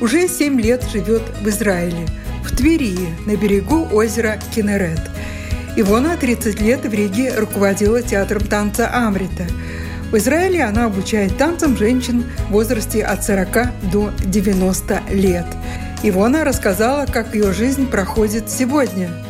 уже 7 лет живет в Израиле, в Твери, на берегу озера Кинерет. Ивона 30 лет в Риге руководила театром танца Амрита. В Израиле она обучает танцам женщин в возрасте от 40 до 90 лет. Ивона рассказала, как ее жизнь проходит сегодня –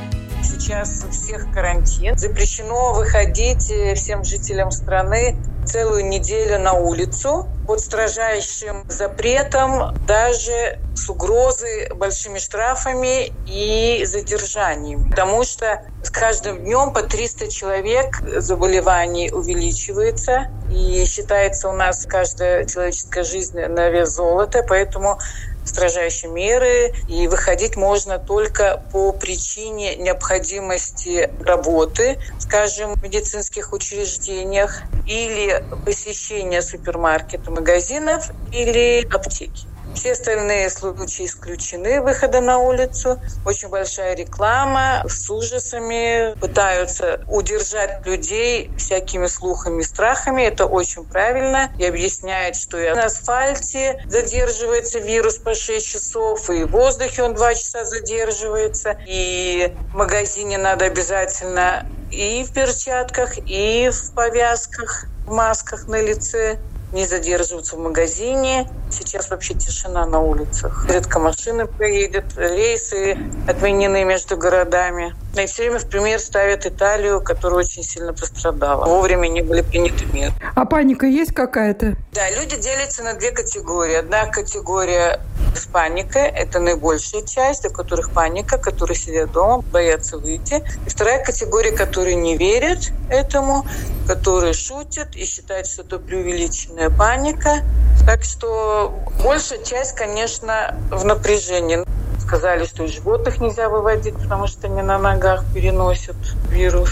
сейчас у всех карантин. Запрещено выходить э, всем жителям страны целую неделю на улицу под строжайшим запретом, даже с угрозой большими штрафами и задержаниями. Потому что с каждым днем по 300 человек заболеваний увеличивается. И считается у нас каждая человеческая жизнь на вес золота. Поэтому строжайшие меры, и выходить можно только по причине необходимости работы, скажем, в медицинских учреждениях или посещения супермаркета, магазинов или аптеки. Все остальные случаи исключены выхода на улицу. Очень большая реклама с ужасами. Пытаются удержать людей всякими слухами, страхами. Это очень правильно. И объясняет, что и на асфальте задерживается вирус по 6 часов, и в воздухе он 2 часа задерживается. И в магазине надо обязательно и в перчатках, и в повязках, в масках на лице не задерживаться в магазине. Сейчас вообще тишина на улицах. Редко машины проедет, рейсы отменены между городами. И все время в пример ставят Италию, которая очень сильно пострадала. Вовремя не были приняты меры. А паника есть какая-то? Да, люди делятся на две категории. Одна категория с паникой, это наибольшая часть, у которых паника, которые сидят дома, боятся выйти. И вторая категория, которые не верят этому, которые шутят и считают, что это преувеличенная паника. Так что большая часть, конечно, в напряжении сказали, что и животных нельзя выводить, потому что они на ногах переносят вирус.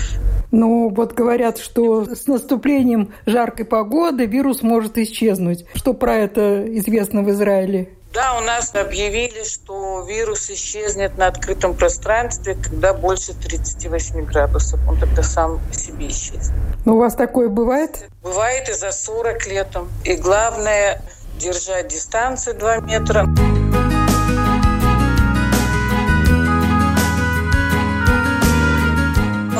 Ну, вот говорят, что с наступлением жаркой погоды вирус может исчезнуть. Что про это известно в Израиле? Да, у нас объявили, что вирус исчезнет на открытом пространстве, когда больше 38 градусов. Он тогда сам по себе исчезнет. Ну, у вас такое бывает? Бывает и за 40 летом. И главное – держать дистанцию 2 метра.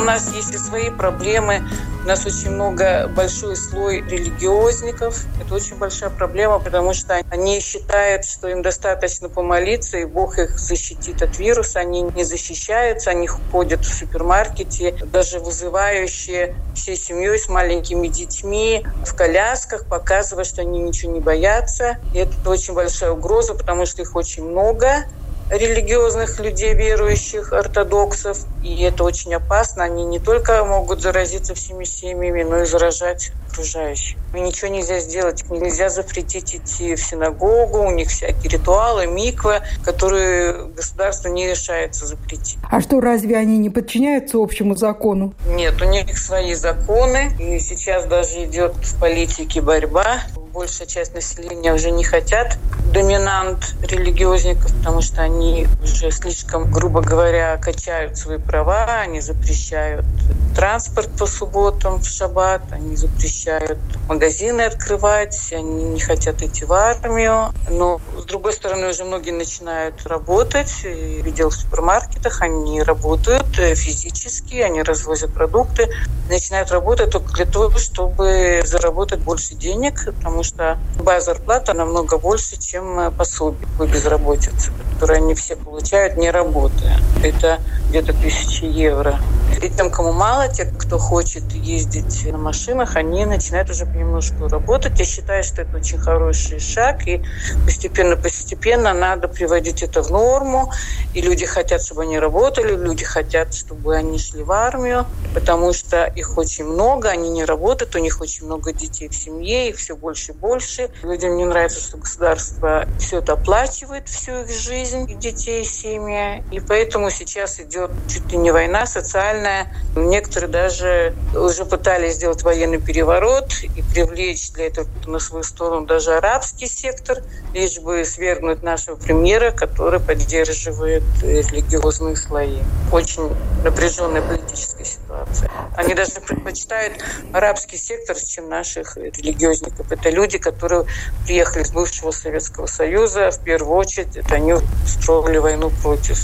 Нас есть и свои проблемы. У нас очень много, большой слой религиозников. Это очень большая проблема, потому что они считают, что им достаточно помолиться, и Бог их защитит от вируса. Они не защищаются, они ходят в супермаркете, даже вызывающие всей семьей с маленькими детьми в колясках, показывая, что они ничего не боятся. И это очень большая угроза, потому что их очень много религиозных людей, верующих, ортодоксов. И это очень опасно. Они не только могут заразиться всеми семьями, но и заражать окружающих. И ничего нельзя сделать. Нельзя запретить идти в синагогу. У них всякие ритуалы, миквы, которые государство не решается запретить. А что, разве они не подчиняются общему закону? Нет, у них свои законы. И сейчас даже идет в политике борьба большая часть населения уже не хотят доминант религиозников, потому что они уже слишком, грубо говоря, качают свои права, они запрещают транспорт по субботам в шаббат, они запрещают магазины открывать, они не хотят идти в армию. Но, с другой стороны, уже многие начинают работать. Я видел в супермаркетах, они работают физически, они развозят продукты, начинают работать только для того, чтобы заработать больше денег, потому что любая зарплата намного больше, чем пособие по безработице, которые они все получают, не работая. Это где-то тысячи евро И тем, кому мало, те, кто хочет ездить на машинах, они начинают уже понемножку работать. Я считаю, что это очень хороший шаг, и постепенно-постепенно надо приводить это в норму. И люди хотят, чтобы они работали, люди хотят, чтобы они шли в армию, потому что их очень много, они не работают, у них очень много детей в семье, их все больше и больше. Людям не нравится, что государство все это оплачивает, всю их жизнь, детей, семьи. И поэтому сейчас идет чуть ли не война социальная. Некоторые даже уже пытались сделать военный переворот и привлечь для этого на свою сторону даже арабский сектор, лишь бы свергнуть нашего премьера, который поддерживает религиозные слои. Очень напряженная политическая ситуация. Они даже предпочитают арабский сектор, чем наших религиозников. Это люди, которые приехали из бывшего Советского Союза. В первую очередь, это они строили войну против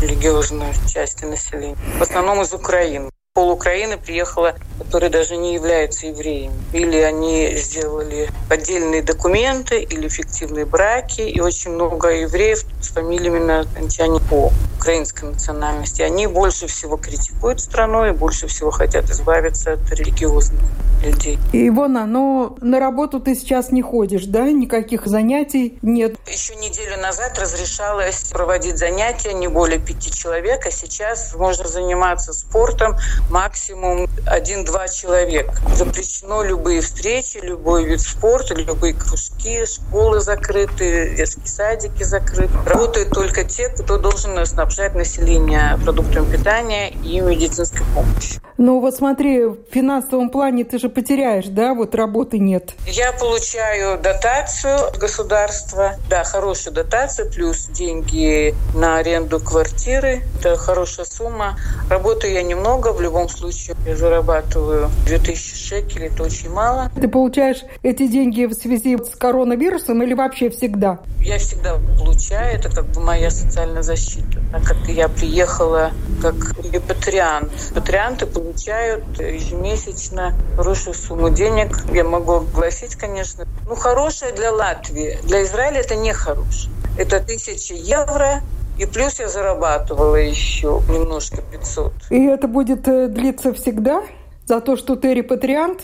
религиозной части населения. В основном из Украины пол Украины приехало, которые даже не являются евреями. Или они сделали поддельные документы, или фиктивные браки. И очень много евреев с фамилиями на окончании по украинской национальности. Они больше всего критикуют страну и больше всего хотят избавиться от религиозных людей. Ивона, но на работу ты сейчас не ходишь, да? Никаких занятий нет? Еще неделю назад разрешалось проводить занятия не более пяти человек, а сейчас можно заниматься спортом максимум один-два человека. Запрещено любые встречи, любой вид спорта, любые кружки, школы закрыты, детские садики закрыты. Работают только те, кто должен снабжать население продуктами питания и медицинской помощью. Ну вот смотри, в финансовом плане ты же потеряешь, да, вот работы нет. Я получаю дотацию от государства, да, хорошую дотацию, плюс деньги на аренду квартиры. Это хорошая сумма. Работаю я немного, в любом случае я зарабатываю 2000 шекелей, это очень мало. Ты получаешь эти деньги в связи с коронавирусом или вообще всегда? Я всегда получаю, это как бы моя социальная защита. Так как я приехала как репатриант. Репатрианты получают ежемесячно хорошую сумму денег. Я могу огласить, конечно. Ну, хорошая для Латвии. Для Израиля это не хорошая. Это тысячи евро и плюс я зарабатывала еще немножко 500. И это будет э, длиться всегда? За то, что ты репатриант?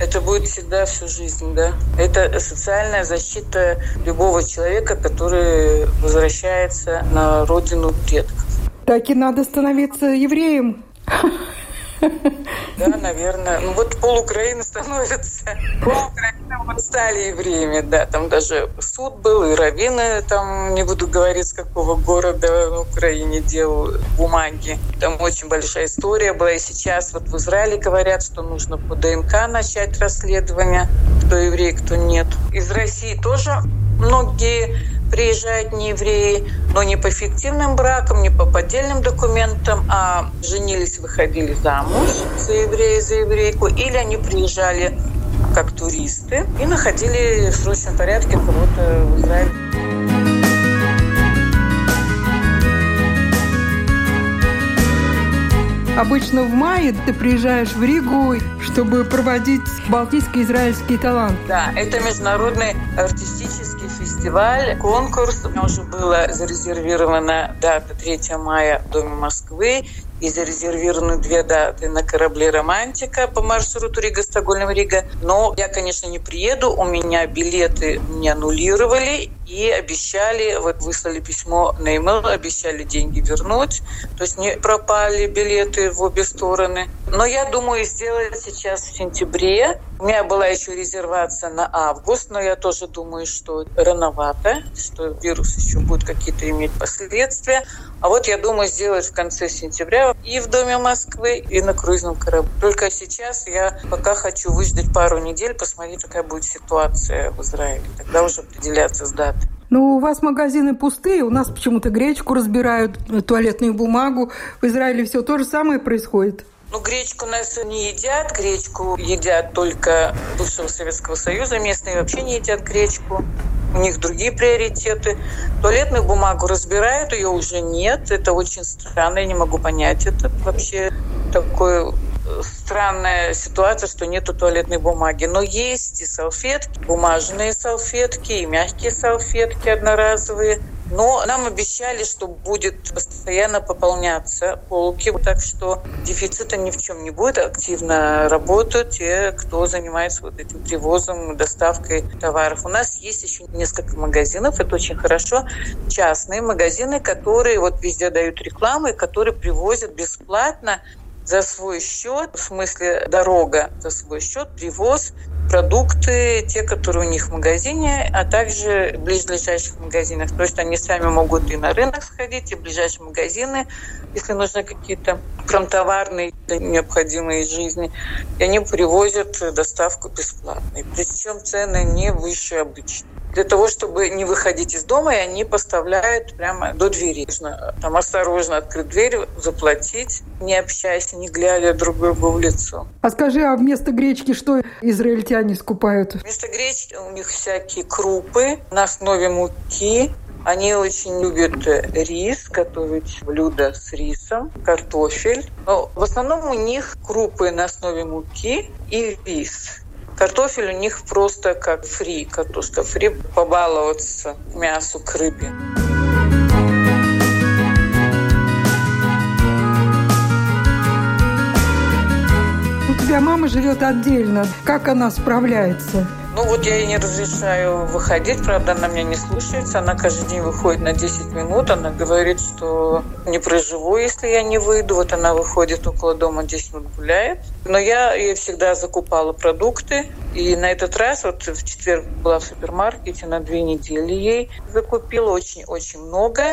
Это будет всегда всю жизнь, да. Это социальная защита любого человека, который возвращается на родину предков. Так и надо становиться евреем. Да, наверное. Ну вот пол Украины становится. Пол Украины вот стали евреями, да. Там даже суд был, и раввины, там не буду говорить, с какого города в Украине делал бумаги. Там очень большая история была. И сейчас вот в Израиле говорят, что нужно по ДНК начать расследование, кто еврей, кто нет. Из России тоже многие приезжают не евреи, но не по фиктивным бракам, не по поддельным документам, а женились, выходили замуж за еврея, за еврейку, или они приезжали как туристы и находили в срочном порядке кого-то в Израиле. Обычно в мае ты приезжаешь в Ригу, чтобы проводить Балтийский израильский талант. Да, это международный артистический фестиваль, конкурс. У меня уже была зарезервирована дата 3 мая в Доме Москвы и зарезервированы две даты на корабле «Романтика» по маршруту Рига-Стокгольм-Рига. Но я, конечно, не приеду. У меня билеты не аннулировали и обещали, вот выслали письмо на e-mail, обещали деньги вернуть. То есть не пропали билеты в обе стороны. Но я думаю сделать сейчас в сентябре. У меня была еще резервация на август, но я тоже думаю, что рановато, что вирус еще будет какие-то иметь последствия. А вот я думаю сделать в конце сентября и в Доме Москвы, и на круизном корабле. Только сейчас я пока хочу выждать пару недель, посмотреть, какая будет ситуация в Израиле. Тогда уже определяться с датой. Ну, у вас магазины пустые, у нас почему-то гречку разбирают, туалетную бумагу. В Израиле все то же самое происходит. Ну, гречку нас не едят. Гречку едят только бывшего Советского Союза. Местные вообще не едят гречку. У них другие приоритеты. Туалетную бумагу разбирают, ее уже нет. Это очень странно, я не могу понять. Это вообще такое странная ситуация, что нету туалетной бумаги. Но есть и салфетки, бумажные салфетки, и мягкие салфетки одноразовые. Но нам обещали, что будет постоянно пополняться полки, так что дефицита ни в чем не будет. Активно работают те, кто занимается вот этим привозом, доставкой товаров. У нас есть еще несколько магазинов, это очень хорошо. Частные магазины, которые вот везде дают рекламу и которые привозят бесплатно за свой счет, в смысле дорога за свой счет, привоз, продукты, те, которые у них в магазине, а также в ближайших магазинах. То есть они сами могут и на рынок сходить, и в ближайшие магазины, если нужны какие-то промтоварные необходимые жизни. И они привозят доставку бесплатно. Причем цены не выше обычных для того, чтобы не выходить из дома, и они поставляют прямо до двери. Нужно там осторожно открыть дверь, заплатить, не общаясь, не глядя друг другу в лицо. А скажи, а вместо гречки что израильтяне скупают? Вместо гречки у них всякие крупы на основе муки, они очень любят рис, готовить блюда с рисом, картофель. Но в основном у них крупы на основе муки и рис. Картофель у них просто как фри, картошка фри, побаловаться мясу к рыбе. Тебя мама живет отдельно. Как она справляется? Ну вот я ей не разрешаю выходить, правда, она меня не слушается. Она каждый день выходит на 10 минут. Она говорит, что не проживу, если я не выйду. Вот она выходит около дома, 10 минут гуляет. Но я ей всегда закупала продукты. И на этот раз, вот в четверг была в супермаркете, на две недели ей закупила очень-очень много.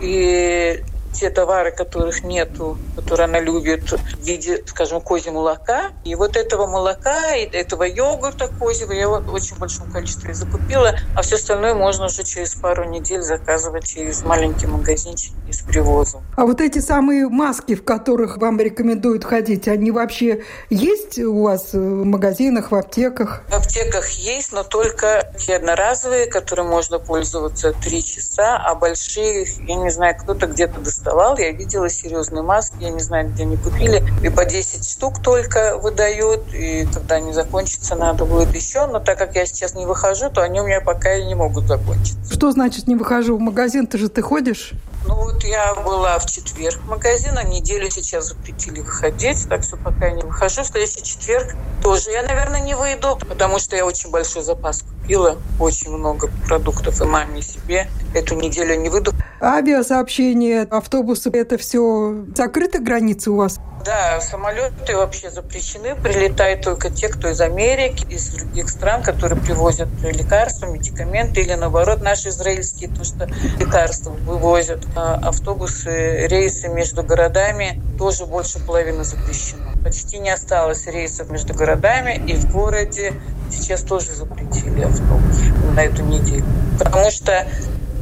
И те товары, которых нету, которые она любит в виде, скажем, козьего молока. И вот этого молока, и этого йогурта козьего я в очень большом количестве закупила, а все остальное можно уже через пару недель заказывать через маленький магазинчик с привозом. А вот эти самые маски, в которых вам рекомендуют ходить, они вообще есть у вас в магазинах, в аптеках? В аптеках есть, но только те одноразовые, которые можно пользоваться три часа, а большие, я не знаю, кто-то где-то доставляет доставал. Я видела серьезные маски, я не знаю, где они купили. И по 10 штук только выдают. И когда они закончатся, надо будет еще. Но так как я сейчас не выхожу, то они у меня пока и не могут закончиться. Что значит не выхожу? В магазин ты же ты ходишь? Ну вот я была в четверг в магазин, а неделю сейчас запретили выходить, так что пока я не выхожу. В следующий четверг тоже я, наверное, не выйду, потому что я очень большой запас купила, очень много продуктов и маме, и себе. Эту неделю не выйду. Авиасообщение, автобусы, это все закрыты границы у вас? Да, самолеты вообще запрещены. Прилетают только те, кто из Америки, из других стран, которые привозят лекарства, медикаменты или наоборот наши израильские, то что лекарства вывозят. А автобусы, рейсы между городами тоже больше половины запрещено. Почти не осталось рейсов между городами и в городе сейчас тоже запретили автобус на эту неделю. Потому что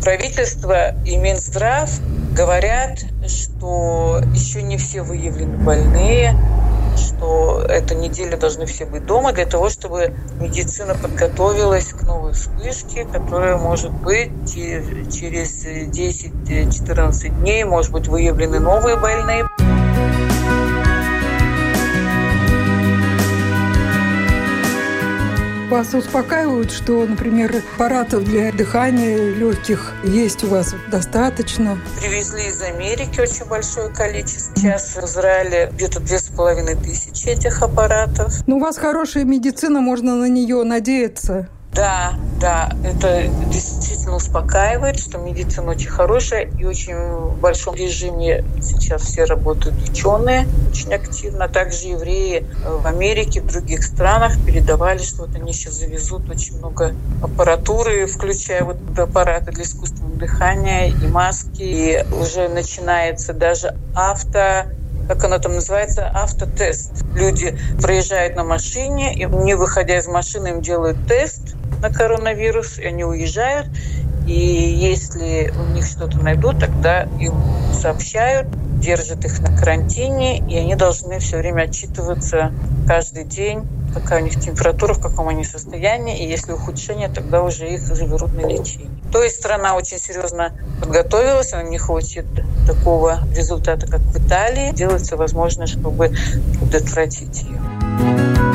правительство и Минздрав говорят, что еще не все выявлены больные, что эту неделю должны все быть дома для того, чтобы медицина подготовилась к новой вспышке, которая может быть через 10-14 дней, может быть выявлены новые больные. Вас успокаивают, что, например, аппаратов для дыхания легких есть у вас достаточно? Привезли из Америки очень большое количество. Сейчас в Израиле где-то две с половиной тысячи этих аппаратов. Ну, у вас хорошая медицина, можно на нее надеяться. Да, да, это действительно успокаивает, что медицина очень хорошая и очень в большом режиме сейчас все работают ученые очень активно. Также евреи в Америке, в других странах передавали, что вот они сейчас завезут очень много аппаратуры, включая вот аппараты для искусственного дыхания и маски. И уже начинается даже авто как оно там называется, автотест. Люди проезжают на машине, и не выходя из машины, им делают тест, на коронавирус, и они уезжают. И если у них что-то найдут, тогда им сообщают, держат их на карантине, и они должны все время отчитываться каждый день, какая у них температура, в каком они состоянии, и если ухудшение, тогда уже их заберут на лечение. То есть страна очень серьезно подготовилась, она не хочет такого результата, как в Италии. Делается возможно, чтобы предотвратить ее.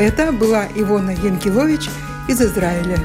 Это была Ивона Янкилович из Израиля.